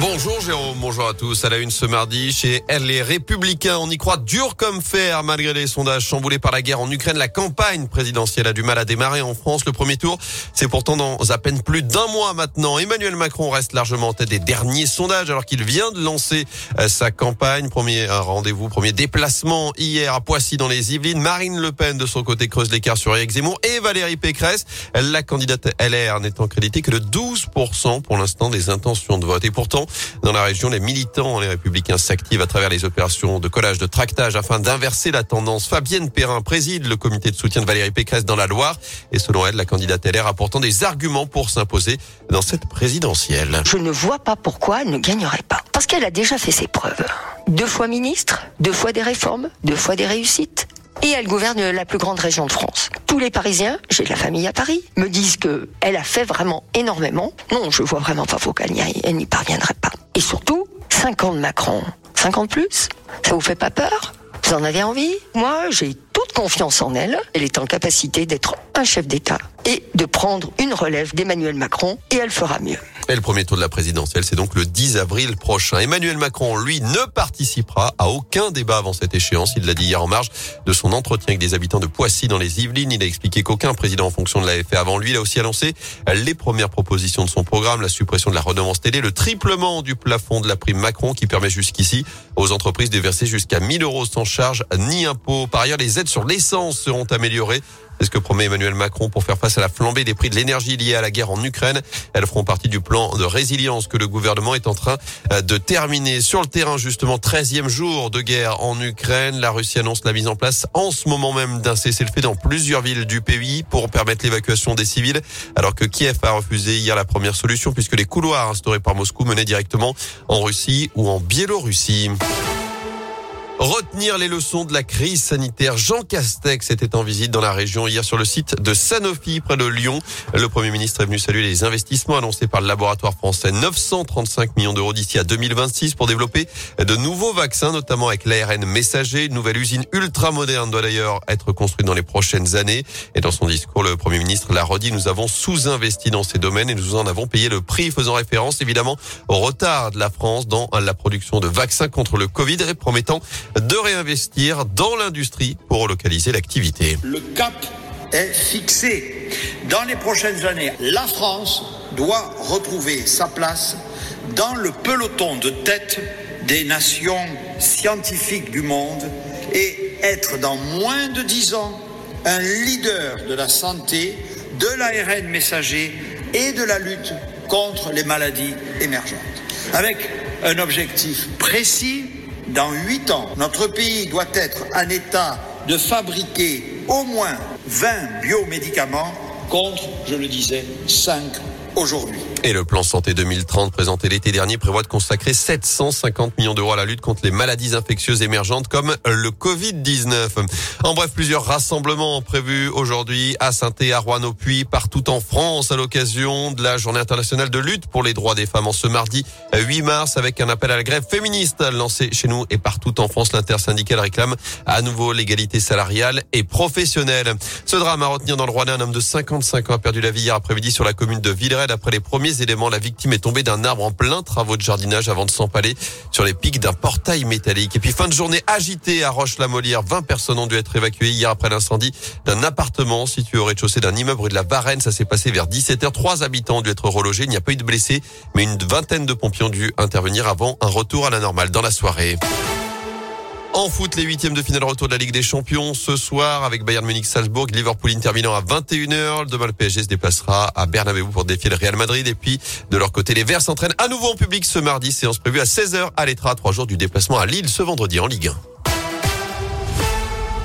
Bonjour Jérôme, bonjour à tous. À la une ce mardi, chez les Républicains, on y croit dur comme fer malgré les sondages chamboulés par la guerre en Ukraine. La campagne présidentielle a du mal à démarrer en France. Le premier tour, c'est pourtant dans à peine plus d'un mois maintenant. Emmanuel Macron reste largement en tête des derniers sondages alors qu'il vient de lancer euh, sa campagne. Premier rendez-vous, premier déplacement hier à Poissy dans les Yvelines. Marine Le Pen de son côté creuse l'écart sur Éric Zemmour et Valérie Pécresse. La candidate LR n'étant créditée que de 12% pour l'instant des intentions de vote. Et pourtant, dans la région, les militants, les républicains s'activent à travers les opérations de collage, de tractage afin d'inverser la tendance. Fabienne Perrin préside le comité de soutien de Valérie Pécresse dans la Loire. Et selon elle, la candidate LR a pourtant des arguments pour s'imposer dans cette présidentielle. Je ne vois pas pourquoi elle ne gagnerait pas. Parce qu'elle a déjà fait ses preuves. Deux fois ministre, deux fois des réformes, deux fois des réussites et elle gouverne la plus grande région de France. Tous les Parisiens, j'ai de la famille à Paris, me disent que elle a fait vraiment énormément. Non, je vois vraiment pas pourquoi elle n'y parviendrait pas. Et surtout, 5 ans de Macron. 50 plus? Ça vous fait pas peur? Vous en avez envie? Moi, j'ai toute confiance en elle. Elle est en capacité d'être un chef d'État et de prendre une relève d'Emmanuel Macron et elle fera mieux. Et le premier tour de la présidentielle, c'est donc le 10 avril prochain. Emmanuel Macron, lui, ne participera à aucun débat avant cette échéance. Il l'a dit hier en marge de son entretien avec des habitants de Poissy dans les Yvelines. Il a expliqué qu'aucun président en fonction de l'avait fait avant lui. Il a aussi annoncé les premières propositions de son programme, la suppression de la redevance télé, le triplement du plafond de la prime Macron qui permet jusqu'ici aux entreprises de verser jusqu'à 1000 euros sans charge ni impôt. Par ailleurs, les aides sur l'essence seront améliorées. C'est ce que promet Emmanuel Macron pour faire face à la flambée des prix de l'énergie liée à la guerre en Ukraine. Elles feront partie du plan de résilience que le gouvernement est en train euh, de terminer. Sur le terrain, justement, 13e jour de guerre en Ukraine. La Russie annonce la mise en place en ce moment même d'un cessez-le-feu dans plusieurs villes du pays pour permettre l'évacuation des civils, alors que Kiev a refusé hier la première solution puisque les couloirs instaurés par Moscou menaient directement en Russie ou en Biélorussie. Retenir les leçons de la crise sanitaire. Jean Castex était en visite dans la région hier sur le site de Sanofi près de Lyon. Le Premier ministre est venu saluer les investissements annoncés par le laboratoire français. 935 millions d'euros d'ici à 2026 pour développer de nouveaux vaccins, notamment avec l'ARN messager. Une nouvelle usine ultra moderne doit d'ailleurs être construite dans les prochaines années. Et dans son discours, le Premier ministre l'a redit, nous avons sous-investi dans ces domaines et nous en avons payé le prix, faisant référence évidemment au retard de la France dans la production de vaccins contre le Covid et promettant de réinvestir dans l'industrie pour relocaliser l'activité. Le cap est fixé. Dans les prochaines années, la France doit retrouver sa place dans le peloton de tête des nations scientifiques du monde et être dans moins de dix ans un leader de la santé, de l'ARN messager et de la lutte contre les maladies émergentes. Avec un objectif précis dans huit ans, notre pays doit être en état de fabriquer au moins 20 biomédicaments contre, je le disais, 5 aujourd'hui. Et le plan santé 2030 présenté l'été dernier prévoit de consacrer 750 millions d'euros à la lutte contre les maladies infectieuses émergentes comme le Covid-19. En bref, plusieurs rassemblements prévus aujourd'hui à saint à Rouen, au Puy, partout en France à l'occasion de la journée internationale de lutte pour les droits des femmes en ce mardi 8 mars avec un appel à la grève féministe lancé chez nous et partout en France. L'intersyndicale réclame à nouveau l'égalité salariale et professionnelle. Ce drame à retenir dans le Rouennais, un homme de 55 ans a perdu la vie hier après-midi sur la commune de Villeray après les premiers éléments, la victime est tombée d'un arbre en plein travaux de jardinage avant de s'empaler sur les pics d'un portail métallique. Et puis fin de journée agitée à Roche-la-Molière. 20 personnes ont dû être évacuées hier après l'incendie d'un appartement situé au rez-de-chaussée d'un immeuble de la Varenne. Ça s'est passé vers 17h. Trois habitants ont dû être relogés. Il n'y a pas eu de blessés, mais une vingtaine de pompiers ont dû intervenir avant un retour à la normale dans la soirée. En foot, les huitièmes de finale retour de la Ligue des Champions ce soir avec Bayern Munich-Salzbourg, Liverpool terminant à 21h. Demain, le PSG se déplacera à Bernabeu pour défier le Real Madrid. Et puis, de leur côté, les Verts s'entraînent à nouveau en public ce mardi. Séance prévue à 16h à l'Etra, trois jours du déplacement à Lille ce vendredi en Ligue 1.